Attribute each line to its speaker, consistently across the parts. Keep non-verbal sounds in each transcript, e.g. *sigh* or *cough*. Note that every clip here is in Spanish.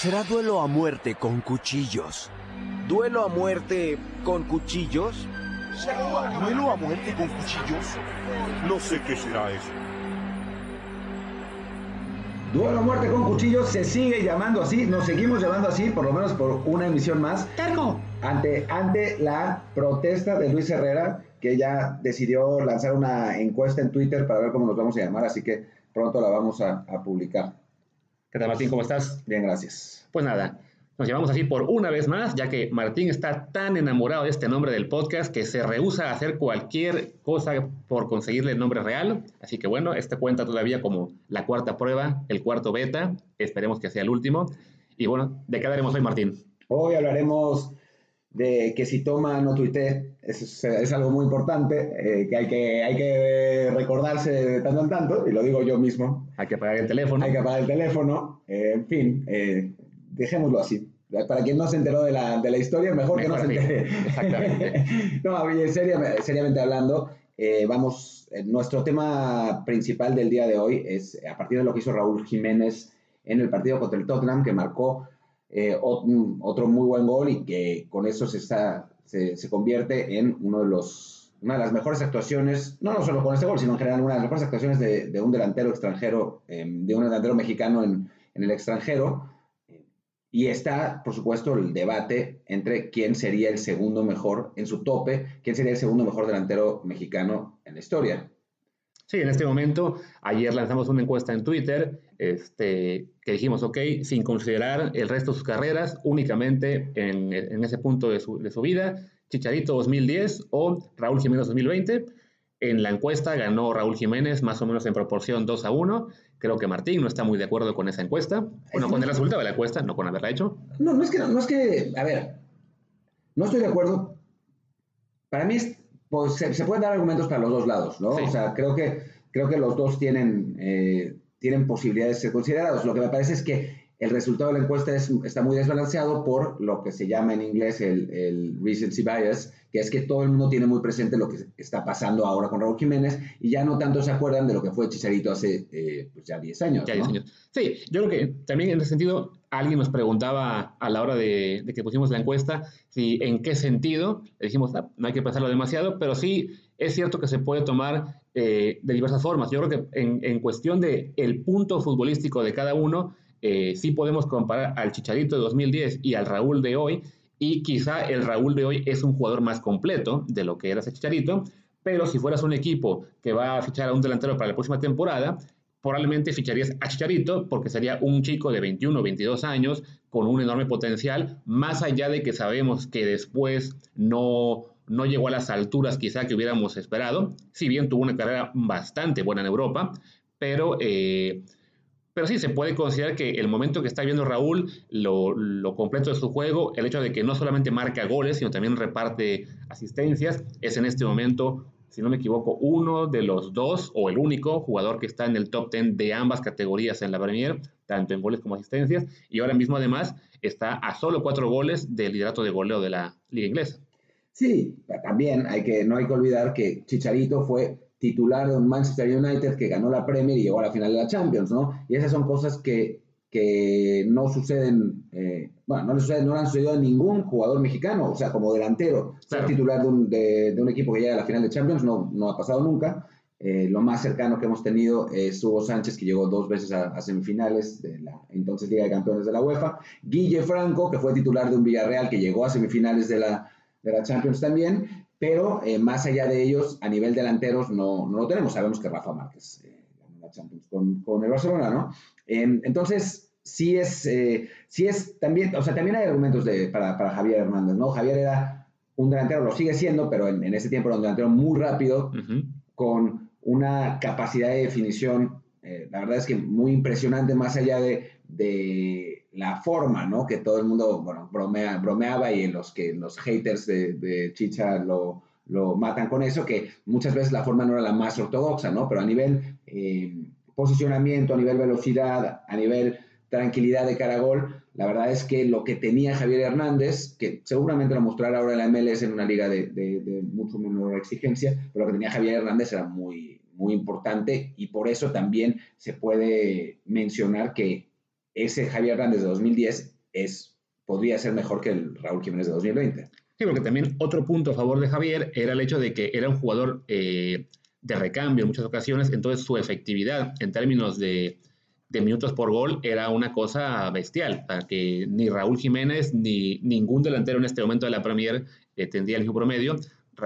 Speaker 1: Será duelo a muerte con cuchillos. ¿Duelo a muerte con cuchillos?
Speaker 2: ¿Duelo a muerte con cuchillos? No sé qué será eso.
Speaker 3: Duelo a muerte con cuchillos se sigue llamando así, nos seguimos llamando así, por lo menos por una emisión más.
Speaker 4: ¡Terco!
Speaker 3: Ante, ante la protesta de Luis Herrera, que ya decidió lanzar una encuesta en Twitter para ver cómo nos vamos a llamar, así que pronto la vamos a, a publicar.
Speaker 4: ¿Qué tal, Martín? ¿Cómo estás?
Speaker 3: Bien, gracias.
Speaker 4: Pues nada, nos llamamos así por una vez más, ya que Martín está tan enamorado de este nombre del podcast que se rehúsa a hacer cualquier cosa por conseguirle el nombre real. Así que bueno, este cuenta todavía como la cuarta prueba, el cuarto beta. Esperemos que sea el último. Y bueno, ¿de qué hablaremos hoy, Martín?
Speaker 3: Hoy hablaremos de que si toma no tuite, es, es algo muy importante, eh, que, hay que hay que recordarse de tanto en tanto, y lo digo yo mismo.
Speaker 4: Hay que apagar el teléfono.
Speaker 3: Hay que apagar el teléfono, eh, en fin, eh, dejémoslo así. Para quien no se enteró de la, de la historia, mejor,
Speaker 4: Mejor
Speaker 3: que no se entere.
Speaker 4: Exactamente. *laughs*
Speaker 3: no, oye, seria- seriamente hablando, vamos, nuestro tema principal del día de hoy es a partir de lo que hizo Raúl Jiménez en el partido contra el Tottenham, que marcó eh, un- otro muy buen gol y que con eso se, está, se, se convierte en uno de los, una de las mejores actuaciones, no, solo con este gol, sino en general una de las mejores actuaciones de, un delantero extranjero, eh, de un delantero mexicano en, en el extranjero. Y está, por supuesto, el debate entre quién sería el segundo mejor en su tope, quién sería el segundo mejor delantero mexicano en la historia.
Speaker 4: Sí, en este momento, ayer lanzamos una encuesta en Twitter este, que dijimos, ok, sin considerar el resto de sus carreras, únicamente en, en ese punto de su, de su vida, Chicharito 2010 o Raúl Jiménez 2020. En la encuesta ganó Raúl Jiménez más o menos en proporción 2 a 1. Creo que Martín no está muy de acuerdo con esa encuesta. Bueno, con el resultado de la encuesta, no con haberla hecho.
Speaker 3: No, no es que, no, es que, a ver, no estoy de acuerdo. Para mí es, pues, se, se pueden dar argumentos para los dos lados, ¿no?
Speaker 4: Sí.
Speaker 3: O sea, creo que, creo que los dos tienen, eh, tienen posibilidades de ser considerados. Lo que me parece es que el resultado de la encuesta es- está muy desbalanceado por lo que se llama en inglés el, el recency bias, que es que todo el mundo tiene muy presente lo que está pasando ahora con Raúl Jiménez y ya no tanto se acuerdan de lo que fue Chicharito hace eh, pues ya 10 años. ¿no?
Speaker 4: 10 años. Sí, yo creo que también en ese sentido, alguien nos preguntaba a la hora de, de que pusimos la encuesta si en qué sentido, le dijimos, "Ah, no hay que pensarlo demasiado, pero sí es cierto que se puede tomar eh, de diversas formas. Yo creo que en, en cuestión de el punto futbolístico de cada uno, eh, sí podemos comparar al Chicharito de 2010 y al Raúl de hoy, y quizá el Raúl de hoy es un jugador más completo de lo que era ese Chicharito, pero si fueras un equipo que va a fichar a un delantero para la próxima temporada, probablemente ficharías a Chicharito porque sería un chico de 21 o 22 años con un enorme potencial, más allá de que sabemos que después no, no llegó a las alturas quizá que hubiéramos esperado, si bien tuvo una carrera bastante buena en Europa, pero... eh, pero sí, se puede considerar que el momento que está viendo Raúl, lo, lo, completo de su juego, el hecho de que no solamente marca goles, sino también reparte asistencias, es en este momento, si no me equivoco, uno de los dos o el único jugador que está en el top 10 de ambas categorías en la Premier, tanto en goles como asistencias, y ahora mismo además está a solo cuatro goles del liderato de goleo de la liga inglesa.
Speaker 3: Sí, también hay que, no hay que olvidar que Chicharito fue titular de un Manchester United que ganó la Premier y llegó a la final de la Champions, ¿no? Y esas son cosas que, que no suceden, eh, bueno, no le, suceden, no le han sucedido a ningún jugador mexicano, o sea, como delantero,
Speaker 4: Claro.
Speaker 3: ser titular de un, de, de un equipo que llega a la final de Champions no, no ha pasado nunca. Eh, lo más cercano que hemos tenido es Hugo Sánchez, que llegó dos veces a, a semifinales de la entonces Liga de Campeones de la UEFA. Guille Franco, que fue titular de un Villarreal, que llegó a semifinales de la, de la Champions también, pero eh, más allá de ellos, a nivel delanteros, no, no lo tenemos. Sabemos que Rafa Márquez eh, ganó la Champions con, con el Barcelona, ¿no? Eh, entonces, sí es, eh, sí es también, o sea, también hay argumentos de, para, para Javier Hernández, ¿no? Javier era un delantero, lo sigue siendo, pero en, en ese tiempo era un delantero muy rápido,
Speaker 4: Uh -huh.
Speaker 3: con una capacidad de definición, eh, la verdad es que muy impresionante, más allá de, de, la forma, ¿no? Que todo el mundo, bueno, bromea, bromeaba y los que los haters de, Chicha lo, lo, matan con eso, que muchas veces la forma no era la más ortodoxa, ¿no? Pero a nivel eh, posicionamiento, a nivel velocidad, a nivel tranquilidad de cara a gol, la verdad es que lo que tenía Javier Hernández, que seguramente lo mostrará ahora en la MLS en una liga de, de, de mucho menor exigencia, pero lo que tenía Javier Hernández era muy, muy importante y por eso también se puede mencionar que ese Javier Hernández de 2010 es, podría ser mejor que el Raúl Jiménez de 2020.
Speaker 4: Sí, porque también otro punto a favor de Javier era el hecho de que era un jugador eh, de recambio en muchas ocasiones, entonces su efectividad en términos de, minutos por gol era una cosa bestial, para que ni Raúl Jiménez ni ningún delantero en este momento de la Premier eh, tendría el mismo promedio.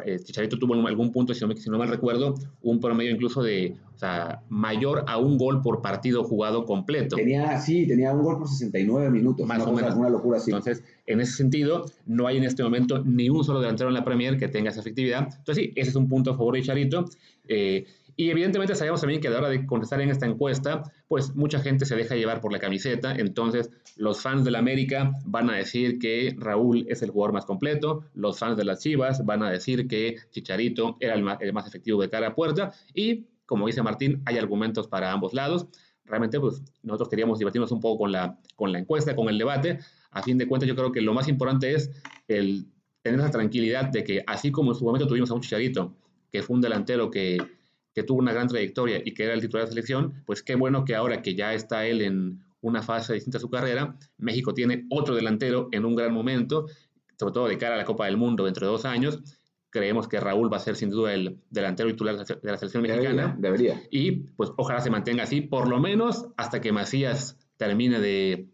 Speaker 4: Eh, Chicharito tuvo en algún punto, si no, si no mal recuerdo, un promedio incluso de o sea, mayor a un gol por partido jugado completo.
Speaker 3: Tenía, sí, tenía un gol por 69 minutos.
Speaker 4: Más
Speaker 3: una
Speaker 4: o
Speaker 3: cosa-
Speaker 4: menos.
Speaker 3: Una locura así.
Speaker 4: Entonces, en ese sentido, no hay en este momento ni un solo delantero en la Premier que tenga esa efectividad. Entonces, sí, ese es un punto a favor de Charito. Y evidentemente sabemos también que a la hora de contestar en esta encuesta, pues mucha gente se deja llevar por la camiseta. Entonces, los fans del América van a decir que Raúl es el jugador más completo. Los fans de las Chivas van a decir que Chicharito era el más, el más efectivo de cara a puerta. Y, como dice Martín, hay argumentos para ambos lados realmente pues nosotros queríamos divertirnos un poco con la, con la encuesta, con el debate. A fin de cuentas, yo creo que lo más importante es el tener esa tranquilidad de que así como en su momento tuvimos a un Chicharito, que fue un delantero que, que tuvo una gran trayectoria y que era el titular de la selección, pues qué bueno que ahora que ya está él en una fase distinta a su carrera, México tiene otro delantero en un gran momento, sobre todo de cara a la Copa del Mundo dentro de dos años. Creemos que Raúl va a ser sin duda el delantero titular de la selección mexicana.
Speaker 3: Debería.
Speaker 4: Y pues ojalá se mantenga así, por lo menos hasta que Macías termine de,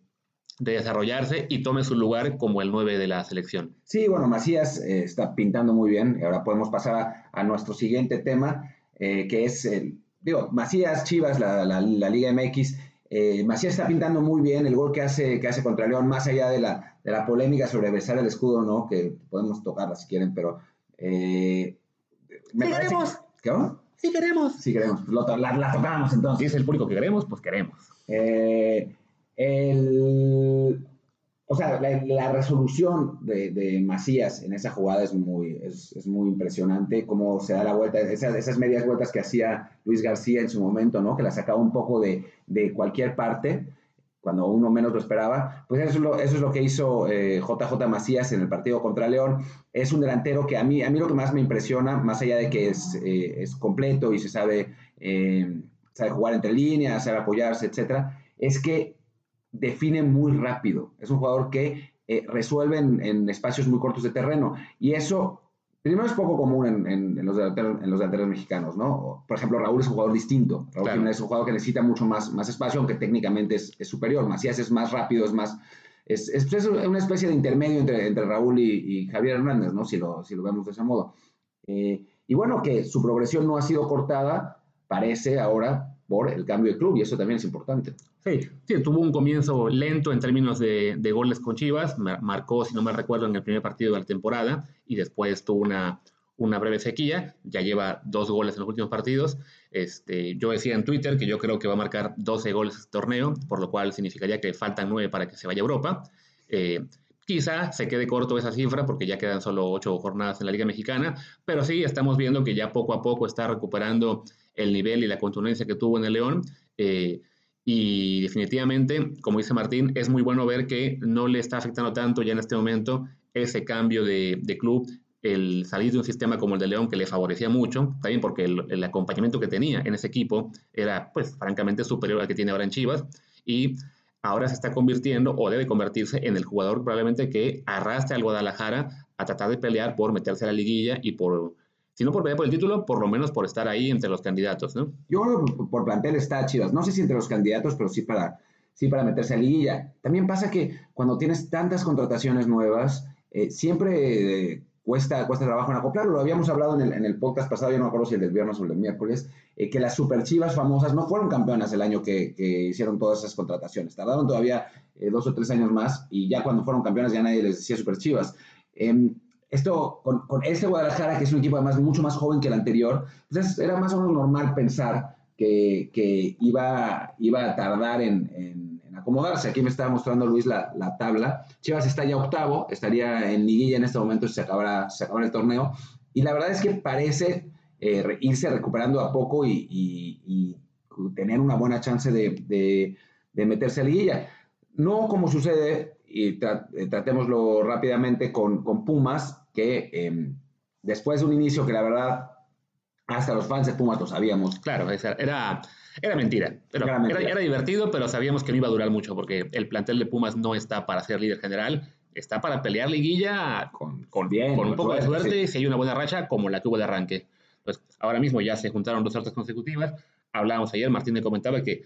Speaker 4: de desarrollarse y tome su lugar como el 9 de la selección.
Speaker 3: Sí, bueno, Macías eh, está pintando muy bien. Ahora podemos pasar a, a nuestro siguiente tema, eh, que es, el, digo, Macías, Chivas, la, la, la Liga MX. Eh, Macías está pintando muy bien el gol que hace, que hace contra León, más allá de la, de la polémica sobre besar el escudo, ¿no? Que podemos tocarla si quieren, pero... Eh, me
Speaker 4: Sí queremos.
Speaker 3: que- ¿Cómo?
Speaker 4: Sí queremos.
Speaker 3: Sí queremos. Lo to- la, la tocamos entonces.
Speaker 4: Si es el público que queremos, pues queremos.
Speaker 3: Eh, el, o sea, la, la resolución de, de, Macías en esa jugada es muy, es, es, muy impresionante, cómo se da la vuelta, esas, esas, medias vueltas que hacía Luis García en su momento, ¿no? que la sacaba un poco de, de cualquier parte, cuando uno menos lo esperaba, pues eso es lo, eso es lo que hizo eh, JJ Macías en el partido contra León. Es un delantero que a mí, a mí lo que más me impresiona, más allá de que es, eh, es completo y se sabe, eh, sabe jugar entre líneas, sabe apoyarse, etcétera, es que define muy rápido. Es un jugador que eh, resuelve en, en, espacios muy cortos de terreno. Y eso, primero, es poco común en, en, en los, delanteros, mexicanos, ¿no? Por ejemplo, Raúl es un jugador distinto. Raúl claro. es un jugador que necesita mucho más, más espacio, aunque técnicamente es, es superior. Macías es más rápido, es más... Es, es, es una especie de intermedio entre, entre Raúl y, y, Javier Hernández, ¿no? Si lo, si lo vemos de ese modo. Eh, y bueno, que su progresión no ha sido cortada, parece ahora por el cambio de club y eso también es importante.
Speaker 4: Sí, sí tuvo un comienzo lento en términos de, de, goles con Chivas, marcó, si no me recuerdo, en el primer partido de la temporada y después tuvo una, una breve sequía, ya lleva dos goles en los últimos partidos. Este, yo decía en Twitter que yo creo que va a marcar 12 goles este torneo, por lo cual significaría que faltan 9 para que se vaya a Europa. Eh, Quizá se quede corto esa cifra porque ya quedan solo ocho jornadas en la Liga Mexicana, pero sí estamos viendo que ya poco a poco está recuperando el nivel y la contundencia que tuvo en el León. Eh, y definitivamente, como dice Martín, es muy bueno ver que no le está afectando tanto ya en este momento ese cambio de, de club, el salir de un sistema como el de León que le favorecía mucho, también porque el, el, acompañamiento que tenía en ese equipo era, pues, francamente superior al que tiene ahora en Chivas. Y ahora se está convirtiendo o debe convertirse en el jugador probablemente que arrastre al Guadalajara a tratar de pelear por meterse a la liguilla y por, si no por pelear por el título, por lo menos por estar ahí entre los candidatos, ¿no?
Speaker 3: Yo creo que por plantel está Chivas, no sé si entre los candidatos, pero sí para, sí para meterse a liguilla. También pasa que cuando tienes tantas contrataciones nuevas, eh, siempre eh, cuesta, cuesta trabajo en acoplarlo. Lo habíamos hablado en el, en el podcast pasado, yo no me acuerdo si el del viernes o el del miércoles, eh, que las super chivas famosas no fueron campeonas el año que, que hicieron todas esas contrataciones. Tardaron todavía dos o tres años más y ya cuando fueron campeonas ya nadie les decía super chivas. Esto, con, con, este Guadalajara, que es un equipo además mucho más joven que el anterior, pues era más o menos normal pensar que, que iba, iba a tardar en, en, en, acomodarse. Aquí me estaba mostrando Luis la, la, tabla. Chivas está ya octavo, estaría en liguilla en este momento si se acabara, se acabara el torneo. Y la verdad es que parece eh, irse recuperando a poco y, y, y tener una buena chance de, de, de, meterse a liguilla. No como sucede, y tra tratémoslo rápidamente con, con Pumas, que eh, después de un inicio que la verdad hasta los fans de Pumas lo sabíamos.
Speaker 4: Claro, era Era mentira. Pero
Speaker 3: Era
Speaker 4: era,
Speaker 3: mentira.
Speaker 4: era divertido, pero sabíamos que no iba a durar mucho porque el plantel de Pumas no está para ser líder general. Está para pelear liguilla con, con,
Speaker 3: Bien,
Speaker 4: con un poco de
Speaker 3: suerte,
Speaker 4: suerte si hay una buena racha como la que hubo de arranque. Pues ahora mismo ya se juntaron dos derrotas consecutivas. Hablábamos ayer, Martín me comentaba que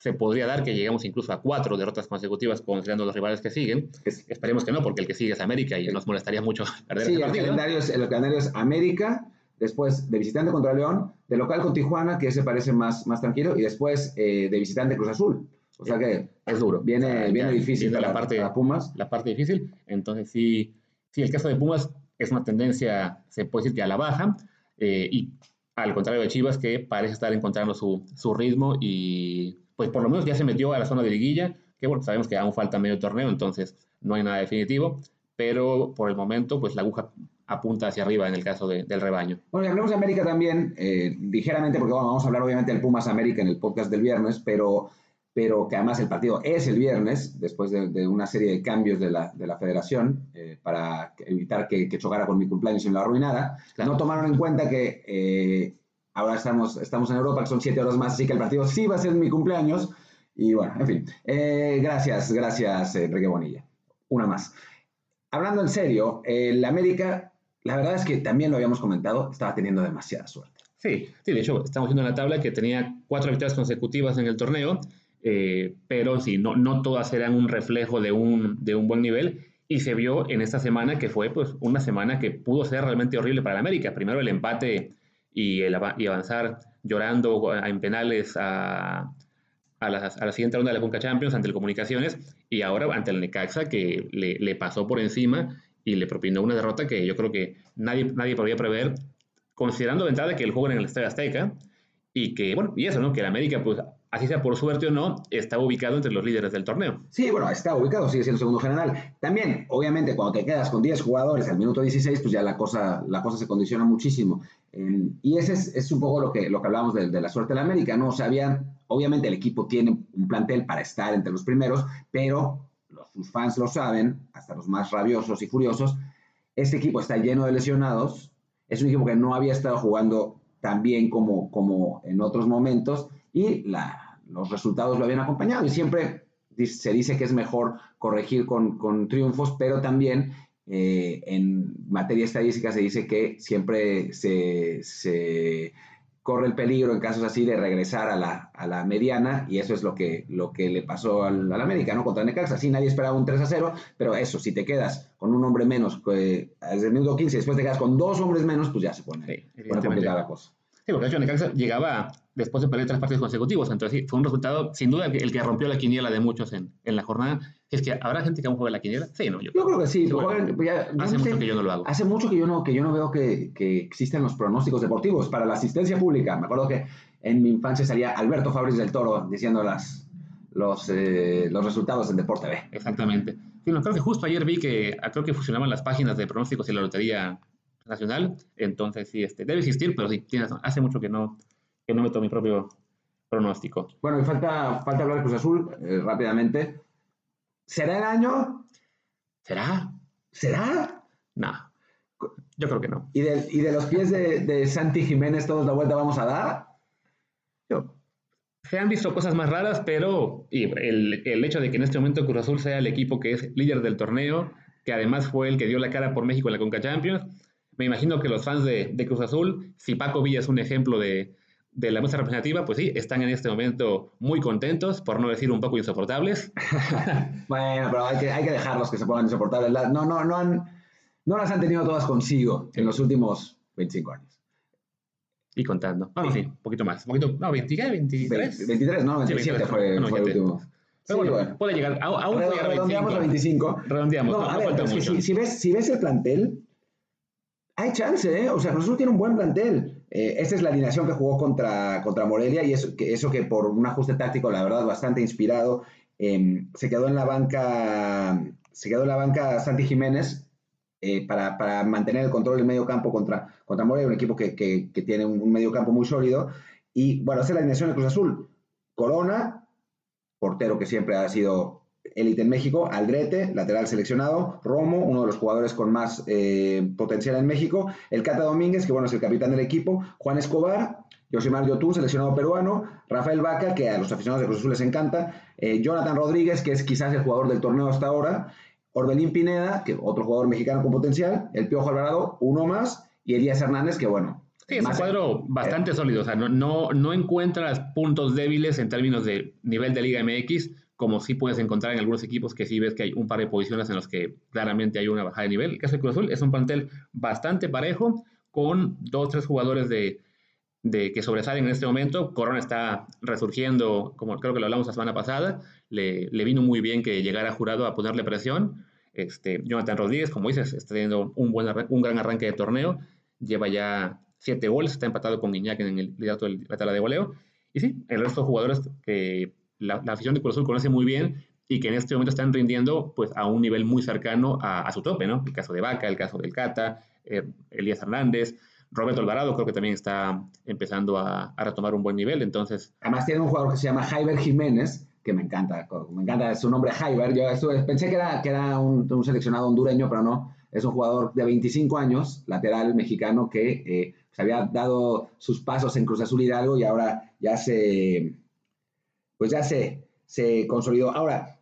Speaker 4: se podría dar que lleguemos incluso a cuatro derrotas consecutivas considerando los rivales que siguen.
Speaker 3: Es-
Speaker 4: Esperemos que no, porque el que sigue es América y nos molestaría mucho *laughs* perder
Speaker 3: Sí,
Speaker 4: ese
Speaker 3: el
Speaker 4: partido.
Speaker 3: calendario, es, el calendario es América, después de visitante contra León, de local con Tijuana, que ese parece más, más tranquilo, y después eh, de visitante Cruz Azul. O sea que
Speaker 4: Es duro.
Speaker 3: viene,
Speaker 4: O sea,
Speaker 3: viene difícil
Speaker 4: viene
Speaker 3: para,
Speaker 4: la parte,
Speaker 3: para Pumas.
Speaker 4: la parte difícil. Entonces, sí, sí, el caso de Pumas es una tendencia, se puede decir que a la baja, eh, y al contrario de Chivas, que parece estar encontrando su, su ritmo y, pues, por lo menos ya se metió a la zona de liguilla, que bueno, sabemos que aún falta medio torneo, entonces no hay nada definitivo, pero por el momento, pues, la aguja apunta hacia arriba en el caso de- del rebaño.
Speaker 3: Bueno, y hablemos de América también, eh, ligeramente, porque bueno, vamos a hablar obviamente del Pumas América en el podcast del viernes, pero, pero que además el partido es el viernes, después de, de una serie de cambios de la, de la federación, eh, para evitar que, que chocara con mi cumpleaños y me lo arruinara.
Speaker 4: Claro.
Speaker 3: No tomaron en cuenta que eh, ahora estamos, estamos en Europa, que son siete horas más, así que el partido sí va a ser mi cumpleaños. Y bueno, en fin. Eh, gracias, gracias, eh, Enrique Bonilla. Una más. Hablando en serio, el América, la verdad es que también lo habíamos comentado, estaba teniendo demasiada suerte.
Speaker 4: Sí, sí, de hecho, estamos viendo en la tabla que tenía cuatro victorias consecutivas en el torneo, eh, pero sí, no, no todas eran un reflejo de un, de un buen nivel. Y se vio en esta semana que fue pues, una semana que pudo ser realmente horrible para el América. Primero el empate y, el, y avanzar llorando en penales a, a, la, a la siguiente ronda de la Conca Champions ante el Comunicaciones y ahora ante el Necaxa que le, le pasó por encima y le propinó una derrota que yo creo que nadie, nadie podía prever considerando de entrada que el juego en el Estadio Azteca y que, bueno, y eso, ¿no? Que el América, pues, así sea por suerte o no, está ubicado entre los líderes del torneo.
Speaker 3: Sí, bueno, está ubicado, sigue siendo segundo general. También, obviamente, cuando te quedas con 10 jugadores al minuto 16, pues ya la cosa, la cosa se condiciona muchísimo. Y ese es, un poco lo que, lo que hablamos de, la suerte de la América, ¿no? O sea, había, obviamente el equipo tiene un plantel para estar entre los primeros, pero sus fans lo saben, hasta los más rabiosos y furiosos, este equipo está lleno de lesionados, es un equipo que no había estado jugando tan bien como, como en otros momentos y la, los resultados lo habían acompañado. Y siempre se dice que es mejor corregir con, con triunfos, pero también eh, en materia estadística se dice que siempre se, se corre el peligro en casos así de regresar a la, a la mediana y eso es lo que, lo que le pasó al, al América, ¿no? Contra Necaxa. Sí, nadie esperaba un 3 a 0, pero eso, si te quedas con un hombre menos que, desde el minuto 15 después te quedas con dos hombres menos, pues ya se pone,
Speaker 4: Sí,
Speaker 3: pone complicada la cosa.
Speaker 4: Sí, porque de hecho Necaxa llegaba después de perder tres partidos consecutivos, entonces sí, fue un resultado, sin duda, el que- rompió la quiniela de muchos en, en la jornada. Es que, ¿habrá gente que aún juega la quiniela? Sí, no, yo,
Speaker 3: Yo creo que sí,
Speaker 4: bueno,
Speaker 3: ya-
Speaker 4: hace
Speaker 3: no sé,
Speaker 4: mucho que yo no lo hago.
Speaker 3: Hace mucho que yo no, que yo no veo que, que existen los pronósticos deportivos para la asistencia pública. Me acuerdo que en mi infancia salía Alberto Fabris del Toro diciendo las, los, eh, los resultados en Deporte B.
Speaker 4: Exactamente. Sí, no, creo que justo ayer vi que ah, creo que fusionaban las páginas de pronósticos y la Lotería Nacional, entonces sí, este, debe existir, pero sí, hace mucho que no, que no meto mi propio pronóstico.
Speaker 3: Bueno, y falta, falta hablar de Cruz Azul eh, rápidamente. ¿Será el año?
Speaker 4: ¿Será?
Speaker 3: ¿Será?
Speaker 4: No, yo creo que no.
Speaker 3: ¿Y de, y de los pies de, de Santi Jiménez todos la vuelta vamos a dar?
Speaker 4: Yo- Se han visto cosas más raras, pero y el, el hecho de que en este momento Cruz Azul sea el equipo que es líder del torneo, que además fue el que dio la cara por México en la Conca Champions, me imagino que los fans de, de Cruz Azul, si Paco Villa es un ejemplo de, de la muestra representativa, pues sí, están en este momento muy contentos, por no decir un poco insoportables. *laughs*
Speaker 3: Bueno, pero hay que, hay que dejarlos que se pongan insoportables. La- No, no, no, han, no las han tenido todas consigo en los últimos 25 años.
Speaker 4: Y contando. Bueno, sí, un poquito más. Un poquito, no, 20, ¿qué? 23.
Speaker 3: 23, no,
Speaker 4: Sí,
Speaker 3: 27
Speaker 4: 23,
Speaker 3: fue,
Speaker 4: no,
Speaker 3: fue el
Speaker 4: 27.
Speaker 3: último.
Speaker 4: Pero
Speaker 3: Sí,
Speaker 4: bueno, puede llegar, aún puede a 25.
Speaker 3: Redondeamos a 25.
Speaker 4: Redondeamos,
Speaker 3: No,
Speaker 4: no,
Speaker 3: a ver,
Speaker 4: falta mucho.
Speaker 3: si, si ves, si ves el plantel, hay chance, ¿eh? O sea, Cruz tiene un buen plantel. Eh, esta es la alineación que jugó contra, contra Morelia y eso que, eso que por un ajuste táctico, la verdad, bastante inspirado, eh, se quedó en la banca, se quedó en la banca Santi Jiménez eh, para, para mantener el control del medio campo contra, contra Morelia, un equipo que, que- tiene un, un medio campo muy sólido. Y bueno, esa es la alineación de Cruz Azul. Corona, portero que siempre ha sido élite en México, Aldrete, lateral seleccionado, Romo, uno de los jugadores con más eh, potencial en México, el Cata Domínguez, que bueno, es el capitán del equipo, Juan Escobar, Yoshimar Yotun, seleccionado peruano, Rafael Vaca, que a los aficionados de Cruz Azul les encanta, eh, Jonathan Rodríguez, que es quizás el jugador del torneo hasta ahora, Orbelín Pineda, que otro jugador mexicano con potencial, el Piojo Alvarado, uno más, y Elías Hernández, que bueno.
Speaker 4: Sí, es un cuadro bastante sólido, o sea, no, no, no encuentras puntos débiles en términos de nivel de Liga MX, como sí puedes encontrar en algunos equipos que sí ves que hay un par de posiciones en los que claramente hay una bajada de nivel. El caso de Cruz Azul es un plantel bastante parejo, con dos, tres jugadores de, que sobresalen en este momento. Corona está resurgiendo, como creo que lo hablamos la semana pasada, le, le vino muy bien que llegara jurado a ponerle presión. Este, Jonathan Rodríguez, como dices, está teniendo un, buen, un gran arranque de torneo, lleva ya siete goles, está empatado con Guiñac en el liderato de la tabla de goleo. Y sí, el resto de jugadores que la, afición de Cruz Azul conoce muy bien y que en este momento están rindiendo pues a un nivel muy cercano a, su tope, ¿no? El caso de Vaca, el caso del Cata, eh, Elías Hernández, Roberto Alvarado creo que también está empezando a, retomar un buen nivel, entonces...
Speaker 3: Además tiene un jugador que se llama Jaiber Jiménez, que me encanta, me encanta su nombre Jaiber, yo pensé que era, que era un, seleccionado hondureño, pero no, es un jugador de 25 años, lateral mexicano, que eh, se había dado sus pasos en Cruz Azul Hidalgo y ahora ya se pues ya se, se consolidó. Ahora,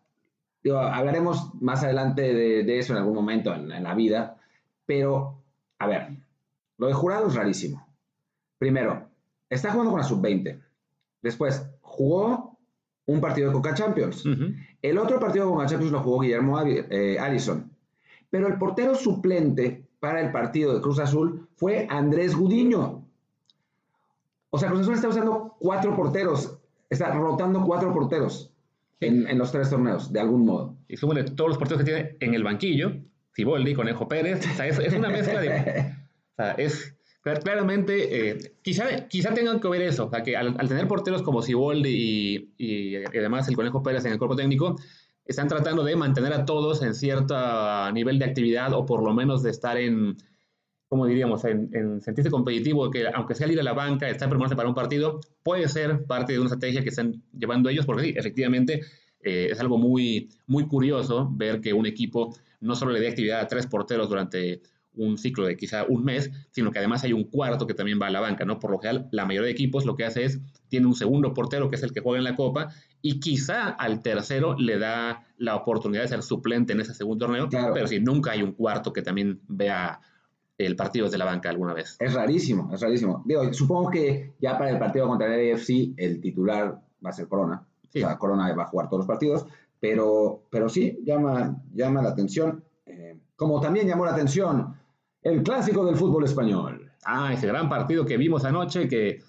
Speaker 3: hablaremos más adelante de, eso en algún momento en, la vida, pero, a ver, lo de jurado es rarísimo. Primero, está jugando con la sub-20. Después, jugó un partido de Coca Champions. El otro partido de Coca Champions lo jugó Guillermo eh, Allison. Pero el portero suplente para el partido de Cruz Azul fue Andrés Gudiño. O sea, Cruz Azul está usando cuatro porteros está rotando cuatro porteros en, los tres torneos, de algún modo.
Speaker 4: Y súmale todos los porteros que tiene en el banquillo, Ciboldi, Conejo Pérez, o sea, es, una mezcla de... *laughs* o sea, es claramente, eh, quizá, quizá tengan que ver eso, o sea, que al, tener porteros como Ciboldi y, y, además el Conejo Pérez en el cuerpo técnico, están tratando de mantener a todos en cierto nivel de actividad o por lo menos de estar en, como diríamos, en, sentirse competitivo, que aunque sea ir a la banca, estar prepararse para un partido, puede ser parte de una estrategia que están llevando ellos, porque sí, efectivamente eh, es algo muy, muy curioso ver que un equipo no solo le dé actividad a tres porteros durante un ciclo de quizá un mes, sino que además hay un cuarto que también va a la banca, ¿no? Por lo general, la mayoría de equipos lo que hace es, tiene un segundo portero que es el que juega en la Copa, y quizá al tercero le da la oportunidad de ser suplente en ese segundo torneo, pero si nunca hay un cuarto que también vea el partido desde la banca alguna vez.
Speaker 3: Es rarísimo, es rarísimo. Digo, supongo que ya para el partido contra el AFC el titular va a ser Corona. O sea, Corona va a jugar todos los partidos, pero, pero sí, llama, llama la atención. Eh, como también llamó la atención el clásico del fútbol español.
Speaker 4: Ah, ese gran partido que vimos anoche que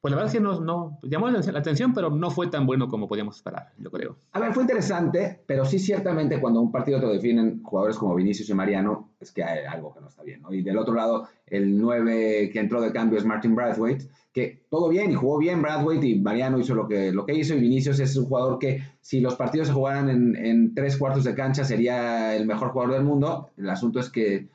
Speaker 4: pues la verdad es que no, no, llamó la atención, pero no fue tan bueno como podíamos esperar, yo creo.
Speaker 3: A ver, fue interesante, pero sí ciertamente cuando un partido te definen jugadores como Vinicius y Mariano, es que hay algo que no está bien, ¿no? Y del otro lado, el 9 que entró de cambio es Martin Bradwaite, que todo bien y jugó bien Bradwaite y Mariano hizo lo que, lo que hizo y Vinicius es un jugador que si los partidos se jugaran en, en tres cuartos de cancha sería el mejor jugador del mundo. El asunto es que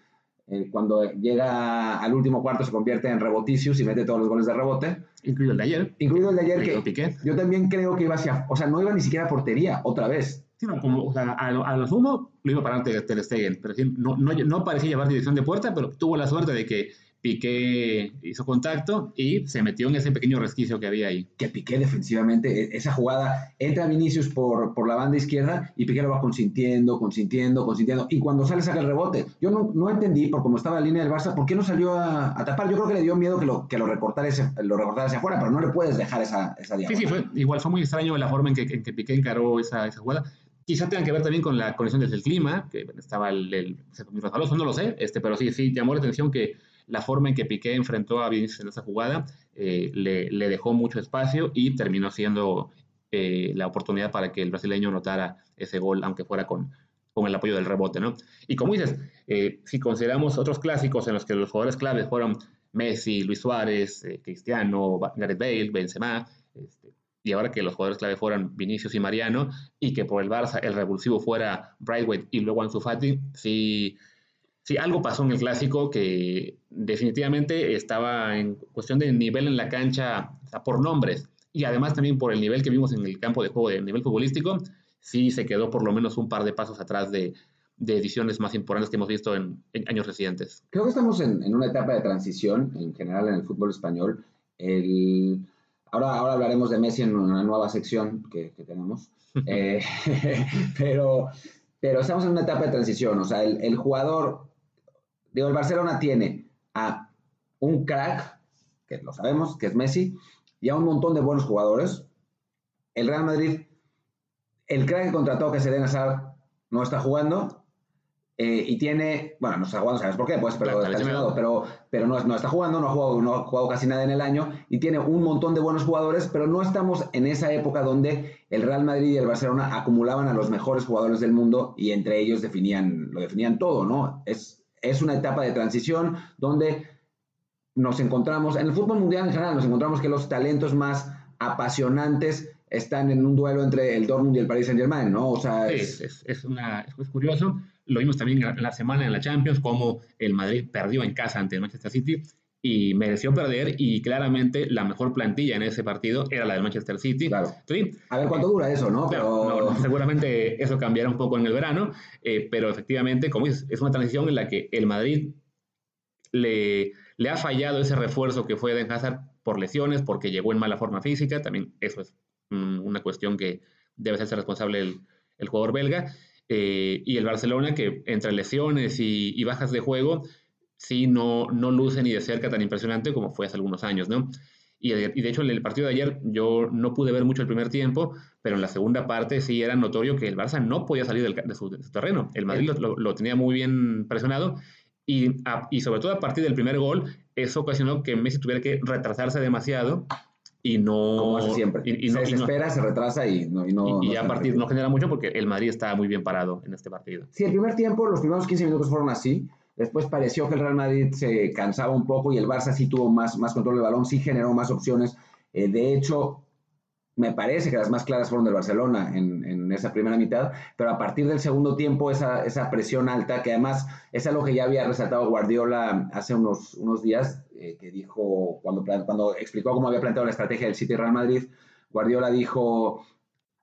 Speaker 3: eh, cuando llega al último cuarto se convierte en reboticius y mete todos los goles de rebote.
Speaker 4: Incluido el de ayer.
Speaker 3: Incluido el de ayer que yo también creo que iba hacia, o sea, no iba ni siquiera a portería otra vez.
Speaker 4: Sí, no, como, o sea, a, a lo sumo lo iba para Ter Stegen, pero no, no, no parecía llevar dirección de puerta, pero tuvo la suerte de que Piqué hizo contacto y se metió en ese pequeño resquicio que había ahí.
Speaker 3: Que Piqué defensivamente, e, esa jugada, entra Vinicius por, por la banda izquierda y Piqué lo va consintiendo, consintiendo, consintiendo. Y cuando sale saca el rebote. Yo no, no entendí, por cómo estaba la línea del Barça, por qué no salió a, tapar. Yo creo que le dio miedo que lo, que lo, recortara, ese, lo recortara hacia afuera, pero no le puedes dejar esa, esa
Speaker 4: Sí, sí, fue, igual fue muy extraño la forma en que, que Piqué encaró esa, esa jugada. Quizá tenga que ver también con la conexión desde el clima, que estaba el, el, no lo sé, este, pero sí, sí, llamó la atención que la forma en que Piqué enfrentó a Vinicius en esa jugada eh, le, dejó mucho espacio y terminó siendo eh, la oportunidad para que el brasileño notara ese gol, aunque fuera con, con el apoyo del rebote, ¿no? Y como dices, eh, si consideramos otros clásicos en los que los jugadores claves fueron Messi, Luis Suárez, Cristiano, Gareth Bale, Benzema, este, y ahora que los jugadores clave fueran Vinicius y Mariano, y que por el Barça el revulsivo fuera Brightway y luego Ansu Fati, sí Sí, algo pasó en el clásico que definitivamente estaba en cuestión de nivel en la cancha, por nombres, y además también por el nivel que vimos en el campo de juego, de nivel futbolístico, sí se quedó por lo menos un par de pasos atrás de, ediciones más importantes que hemos visto en, años recientes.
Speaker 3: Creo que estamos en, una etapa de transición en general en el fútbol español El, ahora, ahora hablaremos de Messi en una nueva sección que, que tenemos. *laughs* Eh, *laughs* pero, pero estamos en una etapa de transición. O sea, el, el jugador, digo, el Barcelona tiene a un crack, que lo sabemos, que es Messi, y a un montón de buenos jugadores. El Real Madrid, el crack que contrató que se Hazard no está jugando. eh, y tiene, bueno, no está jugando, ¿sabes por qué? Pues, pero,
Speaker 4: Claro,
Speaker 3: está pero, pero no, no está jugando, no ha jugado, no ha jugado casi nada en el año y tiene un montón de buenos jugadores, pero no estamos en esa época donde el Real Madrid y el Barcelona acumulaban a los mejores jugadores del mundo y entre ellos definían, lo definían todo, ¿no? Es, es una etapa de transición donde nos encontramos, en el fútbol mundial en general, nos encontramos que los talentos más apasionantes están en un duelo entre el Dortmund y el Paris Saint Germain, ¿no? O sea, es-
Speaker 4: es, es, una, es, curioso. Lo vimos también la, la semana en la Champions, como el Madrid perdió en casa ante el Manchester City y mereció perder y claramente la mejor plantilla en ese partido era la del Manchester City.
Speaker 3: Claro.
Speaker 4: Sí,
Speaker 3: a ver cuánto dura eso, ¿no?
Speaker 4: Claro,
Speaker 3: Pero
Speaker 4: no, seguramente eso cambiará un poco en el verano, eh, pero efectivamente, como dices, es una transición en la que el Madrid le, le ha fallado ese refuerzo que fue Eden Hazard por lesiones, porque llegó en mala forma física, también eso es mm, una cuestión que debe hacerse responsable el, el jugador belga, eh, y el Barcelona que entre lesiones y, y bajas de juego, sí no, no luce ni de cerca tan impresionante como fue hace algunos años, ¿no? Y, de- y de hecho, en el partido de ayer yo no pude ver mucho el primer tiempo, pero en la segunda parte sí era notorio que el Barça no podía salir del de, su, de su terreno. El Madrid lo, lo- tenía muy bien presionado y, a- y sobre todo a partir del primer gol, eso ocasionó que Messi tuviera que retrasarse demasiado y no...
Speaker 3: como hace siempre.
Speaker 4: y- y
Speaker 3: se
Speaker 4: no- no-
Speaker 3: desespera, se retrasa y no. Y, no,
Speaker 4: y- y
Speaker 3: no
Speaker 4: a
Speaker 3: se
Speaker 4: partir no genera mucho porque el Madrid está muy bien parado en este partido.
Speaker 3: Sí, el primer tiempo, los primeros 15 minutos fueron así. Después pareció que el Real Madrid se cansaba un poco y el Barça sí tuvo más, más control del balón, sí generó más opciones. Eh, de hecho, me parece que las más claras fueron del Barcelona en, esa primera mitad, pero a partir del segundo tiempo, esa, esa presión alta, que además es algo que ya había resaltado Guardiola hace unos, unos días, eh, que dijo, cuando, cuando explicó cómo había planteado la estrategia del City Real Madrid, Guardiola dijo,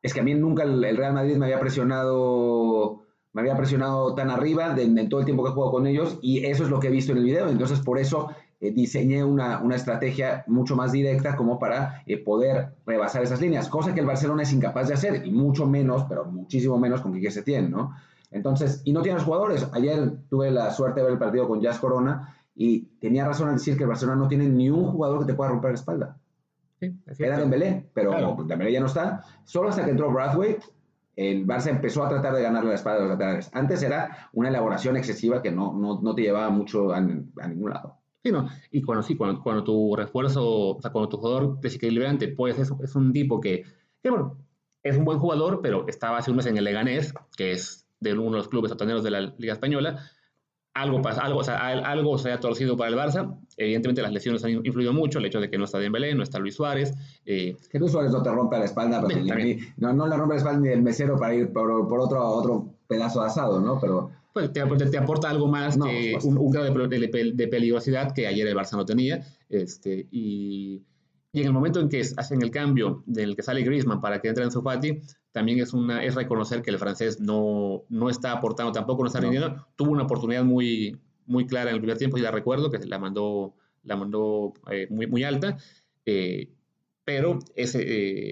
Speaker 3: es que a mí nunca el Real Madrid me había presionado me había presionado tan arriba de- en todo el tiempo que he jugado con ellos y eso es lo que he visto en el video. Entonces, por eso eh, diseñé una, una estrategia mucho más directa como para eh, poder rebasar esas líneas, cosa que el Barcelona es incapaz de hacer y mucho menos, pero muchísimo menos con Quique Setién, ¿no? Entonces, y no tiene los jugadores. Ayer tuve la suerte de ver el partido con Jazz Corona y tenía razón al decir que el Barcelona no tiene ni un jugador que te pueda romper la espalda.
Speaker 4: Sí, es
Speaker 3: Era. Dembélé, pero
Speaker 4: Claro.
Speaker 3: Dembélé ya no está. Solo hasta que entró Brathwaite, el Barça empezó a tratar de ganarle la espalda a los laterales. Antes era una elaboración excesiva que no, no, no te llevaba mucho a, a ningún lado.
Speaker 4: Sí, no. Y cuando sí, cuando, cuando tu refuerzo, o sea, cuando tu jugador desequilibrante, pues es, es un tipo que, que, bueno, es un buen jugador, pero estaba hace un mes en el Leganés, que es de uno de los clubes sotaneros de la Liga Española. Algo, pasa, algo, o sea, al- algo se ha torcido para el Barça. Evidentemente las lesiones han influido mucho, el hecho de que no está Dembélé, no está Luis Suárez. eh,
Speaker 3: Que Luis Suárez no te rompe la espalda, pero ni- no, no le rompe la espalda ni el mesero para ir por, por otro, otro pedazo de asado, ¿no? Pero
Speaker 4: pues te, te- aporta algo más
Speaker 3: No,
Speaker 4: que un, un grado de- de peligrosidad que ayer el Barça no tenía. Este, y, y en el momento en que hacen el cambio del que sale Griezmann para que entre en su Fati, también es, una, es reconocer que el francés no, no está aportando, tampoco no está
Speaker 3: No.
Speaker 4: rindiendo. Tuvo una oportunidad muy, muy clara en el primer tiempo, y la recuerdo, que la mandó, la mandó eh, muy, muy alta. eh, pero ese,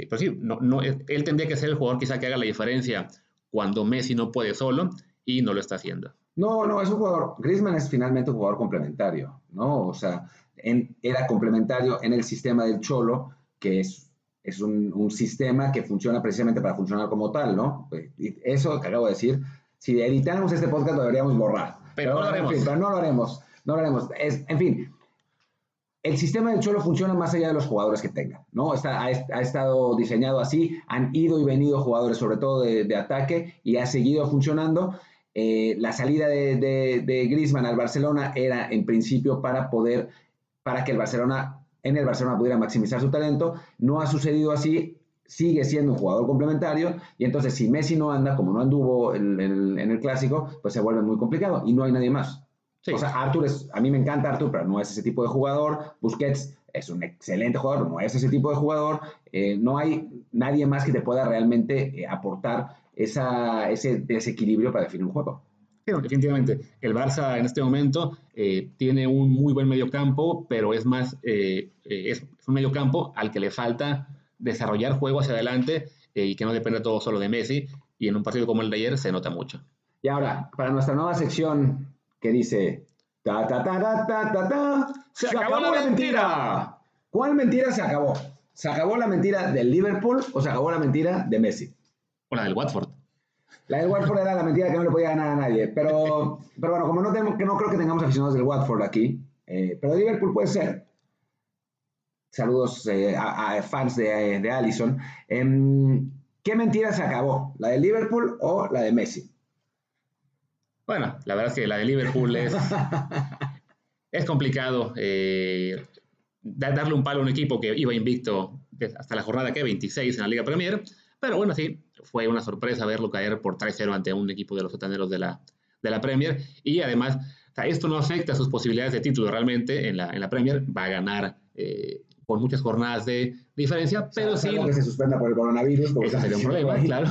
Speaker 4: eh, pero sí, no, no, él él tendría que ser el jugador quizá que haga la diferencia cuando Messi no puede solo y no lo está haciendo.
Speaker 3: No, no, es un jugador. Griezmann es finalmente un jugador complementario, ¿no? O sea, en- era complementario en el sistema del Cholo, que es, es un, un sistema que funciona precisamente para funcionar como tal, ¿no? Y Eso que acabo de decir, si editáramos este podcast lo deberíamos borrar.
Speaker 4: Pero no lo
Speaker 3: en
Speaker 4: haremos.
Speaker 3: fin, pero no lo haremos. No lo haremos. Es, en fin, el sistema del Cholo funciona más allá de los jugadores que tenga, ¿no? Está, ha, ha estado diseñado así, han ido y venido jugadores, sobre todo de, de ataque, y ha seguido funcionando. Eh, la salida de, de, de Griezmann al Barcelona era en principio para poder, para que el Barcelona, en el Barcelona pudiera maximizar su talento. No ha sucedido así, sigue siendo un jugador complementario, y entonces si Messi no anda, como no anduvo el- en el clásico, pues se vuelve muy complicado y no hay nadie más.
Speaker 4: Sí.
Speaker 3: O sea, Arthur es, a mí me encanta Arthur, pero no es ese tipo de jugador. Busquets es un excelente jugador, no es ese tipo de jugador. Eh, no hay nadie más que te pueda realmente eh, aportar esa, ese desequilibrio para definir un juego.
Speaker 4: Pero definitivamente, el Barça en este momento eh, tiene un muy buen mediocampo, pero es más, eh, eh, es, un mediocampo al que le falta desarrollar juego hacia adelante y que no depende todo solo de Messi. Y en un partido como el de ayer se nota mucho.
Speaker 3: Y ahora, para nuestra nueva sección que dice ta ta ta ta ta ta, ta se, acabó, la mentira. ¿Cuál mentira se acabó? ¿Se acabó la mentira del Liverpool o se acabó la mentira de Messi?
Speaker 4: O la del Watford.
Speaker 3: La del Watford era la mentira que no le podía ganar a nadie. Pero, pero bueno, como no, tenemos, que no creo que tengamos aficionados del Watford aquí, eh, pero Liverpool puede ser. Saludos eh, a, fans de, de Allison. Em, ¿Qué mentira se acabó? ¿La de Liverpool o la de Messi?
Speaker 4: Bueno, la verdad es que la de Liverpool es, *laughs* es complicado. Eh, darle un palo a un equipo que iba invicto hasta la jornada que 26 en la Liga Premier. Pero bueno, sí, fue una sorpresa verlo caer por 3-0 ante un equipo de los sotaneros de la, de la Premier. Y además, esto no afecta sus posibilidades de título realmente en la, en la Premier. Va a ganar eh, con muchas jornadas de diferencia, pero sí.
Speaker 3: que se suspenda por el coronavirus.
Speaker 4: Ese sería un *laughs* problema, claro.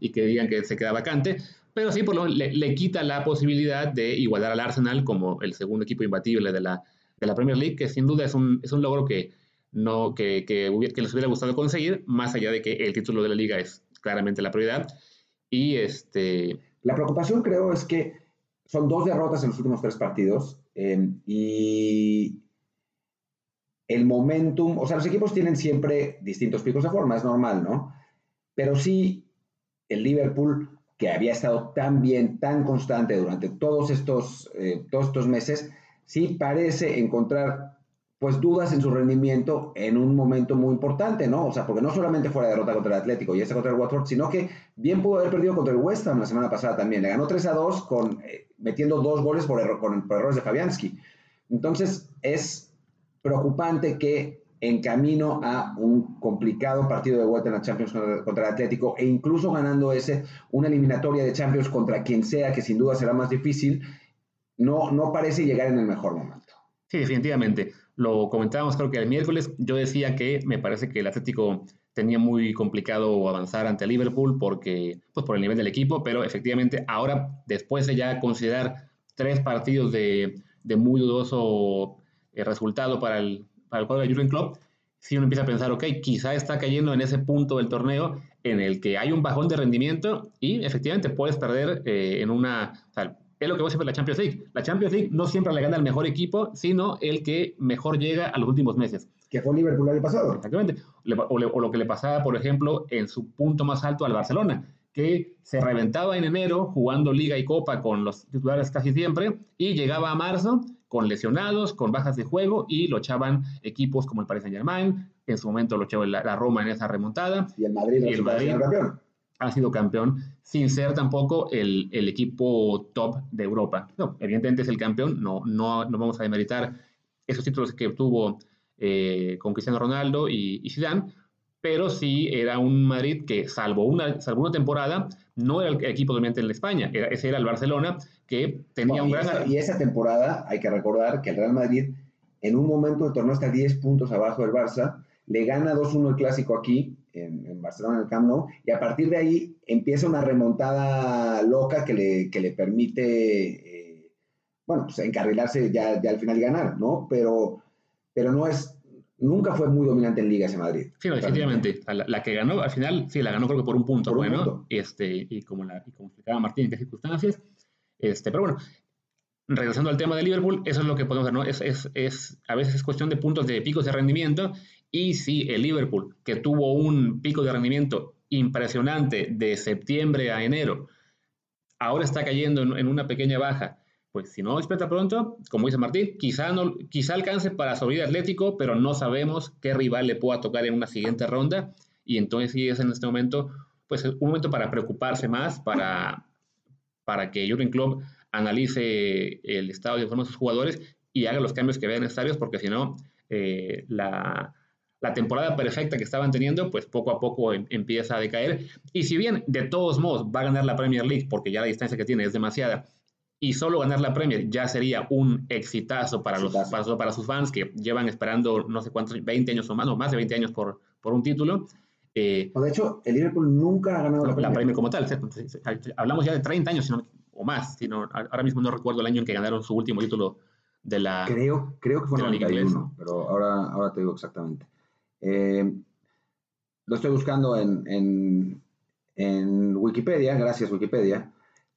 Speaker 4: Y que digan que se queda vacante. Pero sí, por lo le, le, quita la posibilidad de igualar al Arsenal como el segundo equipo imbatible de la, de la Premier League, que sin duda es un, es un logro que, no, que, que, les hubiera gustado conseguir, más allá de que el título de la liga es claramente la prioridad. Y este...
Speaker 3: La preocupación creo es que son dos derrotas en los últimos tres partidos eh, y el momentum, o sea, los equipos tienen siempre distintos picos de forma, es normal, ¿no? Pero sí, el Liverpool, que había estado tan bien, tan constante durante todos estos, eh, todos estos meses, sí parece encontrar pues dudas en su rendimiento en un momento muy importante, ¿no? O sea, porque no solamente fue la derrota contra el Atlético y esta contra el Watford, sino que bien pudo haber perdido contra el West Ham la semana pasada también. Le ganó 3 a 2 con, eh, metiendo dos goles por, errores de Fabianski. Entonces, es preocupante que en camino a un complicado partido de vuelta en la Champions contra, contra, el Atlético e incluso ganando ese, una eliminatoria de Champions contra quien sea, que sin duda será más difícil, no, no parece llegar en el mejor momento.
Speaker 4: Sí, definitivamente. Lo comentábamos creo que el miércoles. Yo decía que me parece que el Atlético tenía muy complicado avanzar ante Liverpool porque, pues por el nivel del equipo, pero efectivamente ahora, después de ya considerar tres partidos de, de muy dudoso eh, resultado para el, para el cuadro de Jurgen Klopp, si uno empieza a pensar, ok, quizá está cayendo en ese punto del torneo en el que hay un bajón de rendimiento y efectivamente puedes perder eh, en una, es lo que a siempre la Champions League. La Champions League no siempre le gana al mejor equipo, sino el que mejor llega a los últimos meses.
Speaker 3: Que fue Liverpool el pasado.
Speaker 4: Exactamente. O, lo que le pasaba, por ejemplo, en su punto más alto al Barcelona, que se reventaba en enero jugando Liga y Copa con los titulares casi siempre, y llegaba a marzo con lesionados, con bajas de juego, y lo echaban equipos como el Paris Saint Germain, en su momento lo echó la, Roma en esa remontada.
Speaker 3: Y el Madrid, y el Madrid campeón
Speaker 4: ha sido campeón sin ser tampoco el, el, equipo top de Europa. No, evidentemente es el campeón, no, no, no vamos a demeritar esos títulos que obtuvo eh, con Cristiano Ronaldo y, y, Zidane, pero sí era un Madrid que, salvo una, salvo una temporada, no era el equipo dominante en España, era, ese era el Barcelona, que tenía un gran...
Speaker 3: Esa, y esa temporada, hay que recordar que el Real Madrid, en un momento del torneo está 10 puntos abajo del Barça, le gana 2-1 el clásico aquí, en, Barcelona, en el Camp Nou, y a partir de ahí empieza una remontada loca que le, que le permite, eh, bueno, pues encarrilarse ya, ya al final y ganar, ¿no? Pero, pero no es, nunca fue muy dominante en Liga ese Madrid.
Speaker 4: Sí, definitivamente. La, que ganó, al final, sí, la ganó creo que por un punto, bueno, Este, y como, la, y como explicaba Martín, en qué circunstancias. Este, pero bueno, regresando al tema de Liverpool, eso es lo que podemos ver, ¿no? Es, es, es, a veces es cuestión de puntos de picos de rendimiento y si el Liverpool, que tuvo un pico de rendimiento impresionante de septiembre a enero, ahora está cayendo en, una pequeña baja, pues si no despierta pronto, como dice Martín, quizá, no, quizá alcance para subir Atlético, pero no sabemos qué rival le pueda tocar en una siguiente ronda. Y entonces sí es en este momento, pues un momento para preocuparse más, para, para que Jurgen Klopp analice el estado de forma de sus jugadores y haga los cambios que vean necesarios, porque si no, eh, la, la temporada perfecta que estaban teniendo, pues poco a poco em, empieza a decaer. Y si bien de todos modos va a ganar la Premier League, porque ya la distancia que tiene es demasiada, y solo ganar la Premier ya sería un exitazo para, los, para, sus fans que llevan esperando no sé cuántos, 20 años o más, o más de 20 años por, por un título.
Speaker 3: Eh, de hecho, el Liverpool nunca ha ganado
Speaker 4: la, Premier. como tal. Hablamos ya de 30 años, o más. Sino, ahora mismo no recuerdo el año en que ganaron su último título de la.
Speaker 3: Creo, creo que fue
Speaker 4: la Liga
Speaker 3: 91, pero ahora, ahora te digo exactamente. Eh, lo estoy buscando en, en, en Wikipedia, gracias Wikipedia.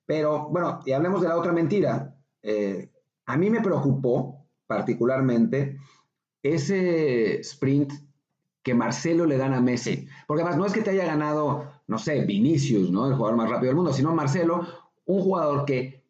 Speaker 3: Pero bueno, y hablemos de la otra mentira. Eh, a mí me preocupó particularmente ese sprint que Marcelo le dan a Messi. Porque además no es que te haya ganado, no sé, Vinicius, ¿no? El jugador más rápido del mundo, sino Marcelo, un jugador que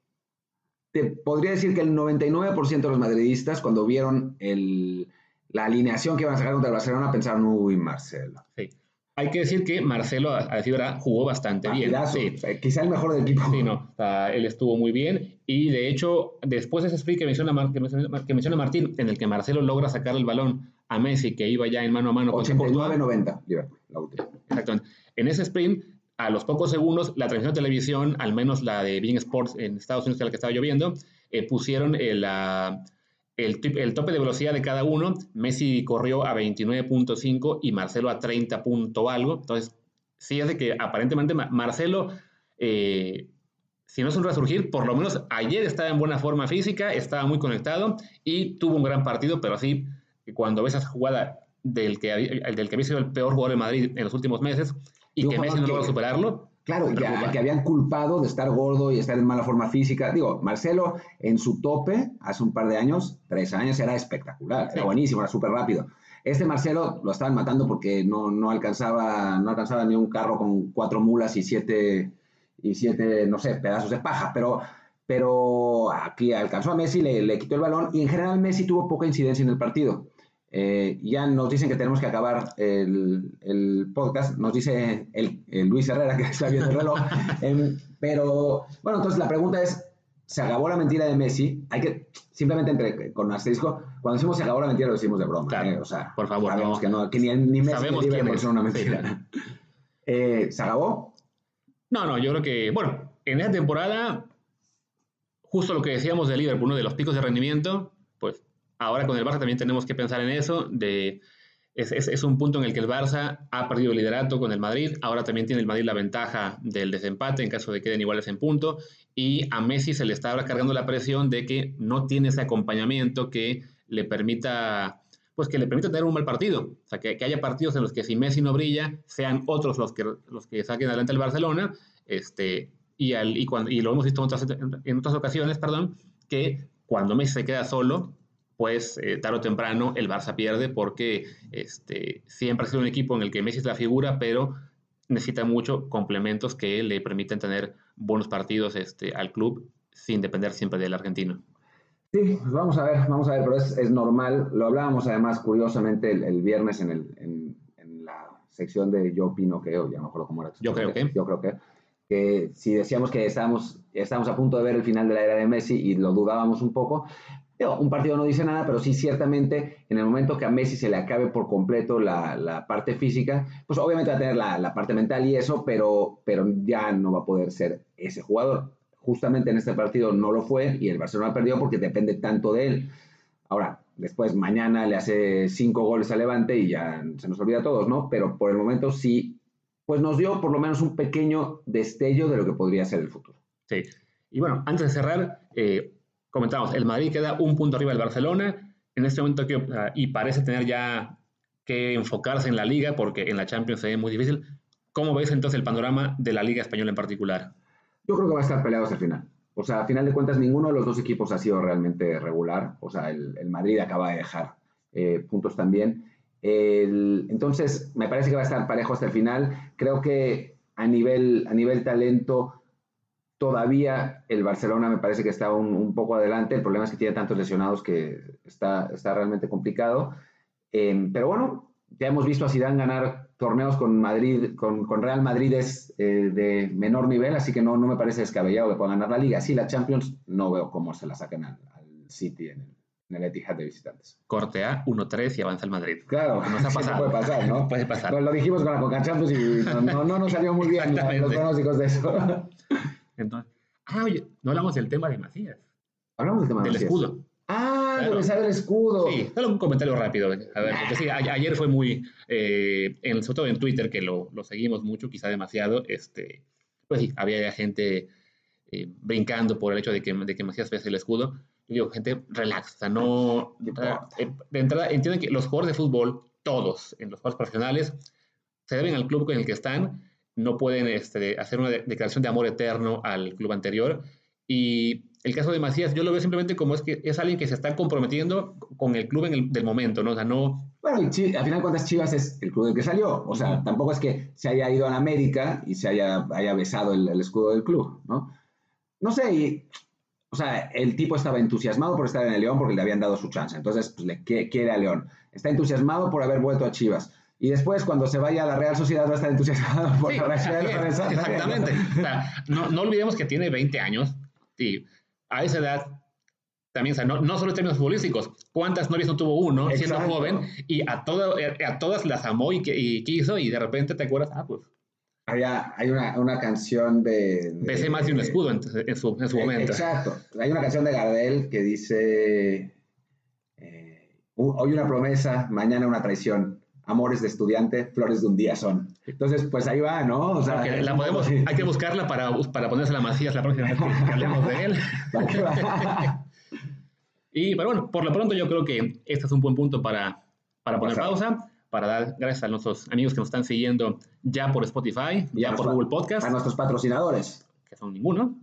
Speaker 3: te podría decir que el 99% de los madridistas, cuando vieron el, la alineación que iban a sacar contra el Barcelona, pensaron, uy, Marcelo.
Speaker 4: Sí. Hay que decir que Marcelo, a decir verdad, jugó bastante bien. Sí.
Speaker 3: quizá el mejor del equipo.
Speaker 4: Sí, no, o sea, él estuvo muy bien y de hecho, después de ese sprint que menciona, Mar- que menciona, que menciona Martín, en el que Marcelo logra sacar el balón a Messi, que iba ya en mano a mano con Courtois,
Speaker 3: 89-90, Liverpool, la última.
Speaker 4: Exactamente. En ese sprint, a los pocos segundos, la transmisión de televisión, al menos la de Bein Sports en Estados Unidos, que es la que estaba lloviendo, eh, pusieron el, ah, el, el tope de velocidad de cada uno. Messi corrió a 29.5 y Marcelo a 30 punto algo. Entonces, sí es de que aparentemente Ma- Marcelo, eh, si no es un resurgir, por lo menos ayer estaba en buena forma física, estaba muy conectado y tuvo un gran partido, pero sí, cuando ves esa jugada del que, había- del que había sido el peor jugador de Madrid en los últimos meses y que Messi no
Speaker 3: que-
Speaker 4: superarlo,
Speaker 3: Claro, ya, que habían culpado de estar gordo y estar en mala forma física. Digo, Marcelo en su tope, hace un par de años, tres años, era espectacular, era buenísimo, era súper rápido. Este Marcelo lo estaban matando porque no, no, alcanzaba, no alcanzaba ni un carro con cuatro mulas y siete, y siete, no sé, pedazos de paja, pero, pero aquí alcanzó a Messi, le, le quitó el balón y en general Messi tuvo poca incidencia en el partido. Eh, ya nos dicen que tenemos que acabar el, el podcast, nos dice el, el Luis Herrera que está viendo el reloj, *laughs* Em, pero bueno, entonces la pregunta es, ¿se acabó la mentira de Messi? Hay que, simplemente entre, con asterisco, cuando decimos se acabó la mentira lo decimos de broma,
Speaker 4: Claro,
Speaker 3: ¿eh? o sea,
Speaker 4: por favor,
Speaker 3: sabemos
Speaker 4: no.
Speaker 3: que, no, que ni, ni Messi
Speaker 4: Sabemos
Speaker 3: ni
Speaker 4: quién es.
Speaker 3: una mentira. *laughs* Eh, ¿Se acabó?
Speaker 4: No, no, yo creo que, bueno, en esta temporada, justo lo que decíamos de Liverpool, uno de los picos de rendimiento, pues ahora con el Barça también tenemos que pensar en eso, es, un punto en el que el Barça ha perdido el liderato con el Madrid, ahora también tiene el Madrid la ventaja del desempate en caso de que queden iguales en punto, y a Messi se le está ahora cargando la presión de que no tiene ese acompañamiento que le permita pues que le permita tener un mal partido. O sea, que, que haya partidos en los que si Messi no brilla, sean otros los que, los que saquen adelante al Barcelona. Este, y, al, y, cuando, y lo hemos visto en otras, en otras ocasiones, perdón, que cuando Messi se queda solo, pues eh, tarde o temprano el Barça pierde porque este, siempre ha sido un equipo en el que Messi es la figura, pero necesita mucho complementos que le permiten tener buenos partidos este, al club sin depender siempre del argentino.
Speaker 3: Sí, pues vamos a ver, vamos a ver, pero es, es normal. Lo hablábamos además curiosamente el, el viernes en, el, en, en, la sección de Yo opino que, o ya no me acuerdo cómo era.
Speaker 4: Yo creo que.
Speaker 3: Yo creo que, que si decíamos que estábamos, estábamos a punto de ver el final de la era de Messi y lo dudábamos un poco, un partido no dice nada, pero sí ciertamente en el momento que a Messi se le acabe por completo la, la parte física, pues obviamente va a tener la, la parte mental y eso, pero, pero ya no va a poder ser ese jugador justamente en este partido no lo fue y el Barcelona perdió porque depende tanto de él. Ahora, después mañana le hace cinco goles a Levante y ya se nos olvida a todos, ¿no? Pero por el momento sí, pues nos dio por lo menos un pequeño destello de lo que podría ser el futuro.
Speaker 4: Sí. Y bueno, antes de cerrar, eh, comentamos, el Madrid queda un punto arriba del Barcelona, en este momento que, y parece tener ya que enfocarse en la liga porque en la Champions ve muy difícil. ¿Cómo ves entonces el panorama de la liga española en particular?
Speaker 3: Yo creo que va a estar peleado hasta el final. O sea, a final de cuentas, ninguno de los dos equipos ha sido realmente regular. O sea, el, Madrid acaba de dejar eh, puntos también. Entonces, me parece que va a estar parejo hasta el final. Creo que a nivel, a nivel talento, todavía el Barcelona me parece que está un, un poco adelante. El problema es que tiene tantos lesionados que está, está realmente complicado. Eh, pero bueno, ya hemos visto a Zidane ganar torneos con Madrid, con, con Real Madrid es eh, de menor nivel, así que no, no me parece descabellado que puedan ganar la Liga. Sí, la Champions no veo cómo se la sacan al, al City en el, en el, Etihad de visitantes.
Speaker 4: Corte A, 1-3 y avanza el Madrid.
Speaker 3: Claro,
Speaker 4: ha *laughs* pasado.
Speaker 3: puede pasar, ¿no? *laughs*
Speaker 4: puede pasar.
Speaker 3: Lo, lo, dijimos con la Coca Champions y no, no, no, nos salió muy bien los pronósticos de eso. *laughs*
Speaker 4: Entonces, ah, oye, no hablamos del tema de Macías.
Speaker 3: Hablamos del tema
Speaker 4: del
Speaker 3: de Macías.
Speaker 4: escudo.
Speaker 3: Ah, claro. de besar el escudo.
Speaker 4: Sí, solo un comentario rápido. A ver, porque sí, a, ayer fue muy, eh, en, sobre todo en Twitter, que lo, lo, seguimos mucho, quizá demasiado, este, pues sí, había gente eh, brincando por el hecho de que, de que Macías pese el escudo. Yo digo, gente, relax, o sea, no... Eh, de entrada, entienden que los jugadores de fútbol, todos, en los juegos profesionales, se deben al club con el que están, no pueden este, hacer una declaración de amor eterno al club anterior. Y el caso de Macías, yo lo veo simplemente como es que es alguien que se está comprometiendo con el club en el del momento, ¿no? O sea, no...
Speaker 3: Bueno, al final de cuentas Chivas es el club del que salió, o sea, tampoco es que se haya ido a América y se haya, haya besado el, el, escudo del club, ¿no? No sé, y, o sea, el tipo estaba entusiasmado por estar en el León porque le habían dado su chance, entonces pues, le quiere a León. Está entusiasmado por haber vuelto a Chivas. Y después, cuando se vaya a la Real Sociedad, va a estar entusiasmado por
Speaker 4: sí,
Speaker 3: la Real
Speaker 4: Sociedad. Exactamente. O sea, no, no olvidemos que tiene 20 años. Sí a esa edad, también, o sea, no, no solo en términos futbolísticos, ¿cuántas novias no tuvo uno siendo
Speaker 3: Exacto.
Speaker 4: joven? Y a, todo, a todas las amó y, que, y quiso, y de repente te acuerdas, ah, pues.
Speaker 3: Había, hay una, una canción de. de
Speaker 4: Besé más de un escudo en, en, su, en su momento.
Speaker 3: Exacto. Hay una canción de Gardel que dice: eh, Hoy una promesa, mañana una traición. Amores de estudiante, flores de un día son. Entonces, pues ahí va, ¿no? O sea,
Speaker 4: okay, la podemos, hay que buscarla para, para ponerse la Macías la próxima vez que, *laughs* hablemos de él. *laughs* y, pero bueno, por lo pronto yo creo que este es un buen punto para, para poner pausa, para dar gracias a nuestros amigos que nos están siguiendo ya por Spotify, ya por Google Podcast.
Speaker 3: A nuestros patrocinadores.
Speaker 4: Que son ninguno.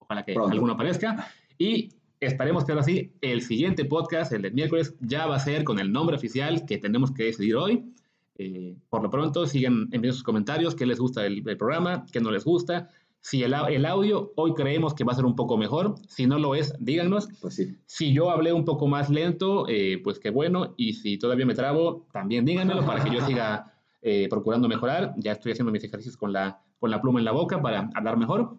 Speaker 4: Ojalá que Pronto. alguno aparezca. Y esperemos que ahora sí, el siguiente podcast, el del miércoles, ya va a ser con el nombre oficial que tenemos que decidir hoy. Eh, por lo pronto, sigan enviando sus comentarios, qué les gusta el, el programa, qué no les gusta. Si el, el, audio hoy creemos que va a ser un poco mejor, si no lo es, díganos.
Speaker 3: Pues sí.
Speaker 4: Si yo hablé un poco más lento, eh, pues qué bueno. Y si todavía me trabo, también díganmelo para que yo siga eh, procurando mejorar. Ya estoy haciendo mis ejercicios con la, con la pluma en la boca para hablar mejor.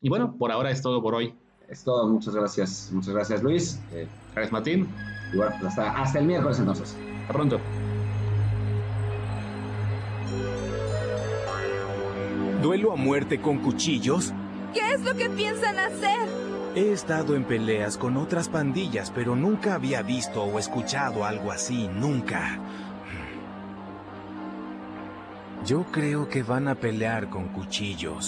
Speaker 4: Y bueno, por ahora es todo por hoy.
Speaker 3: Es todo, muchas gracias. Muchas gracias, Luis.
Speaker 4: Eh, gracias, Martín.
Speaker 3: Y bueno, pues hasta, hasta el miércoles entonces.
Speaker 4: Hasta pronto.
Speaker 1: ¿Duelo a muerte con cuchillos?
Speaker 5: ¿Qué es lo que piensan hacer?
Speaker 1: He estado en peleas con otras pandillas, pero nunca había visto o escuchado algo así, nunca. Yo creo que van a pelear con cuchillos.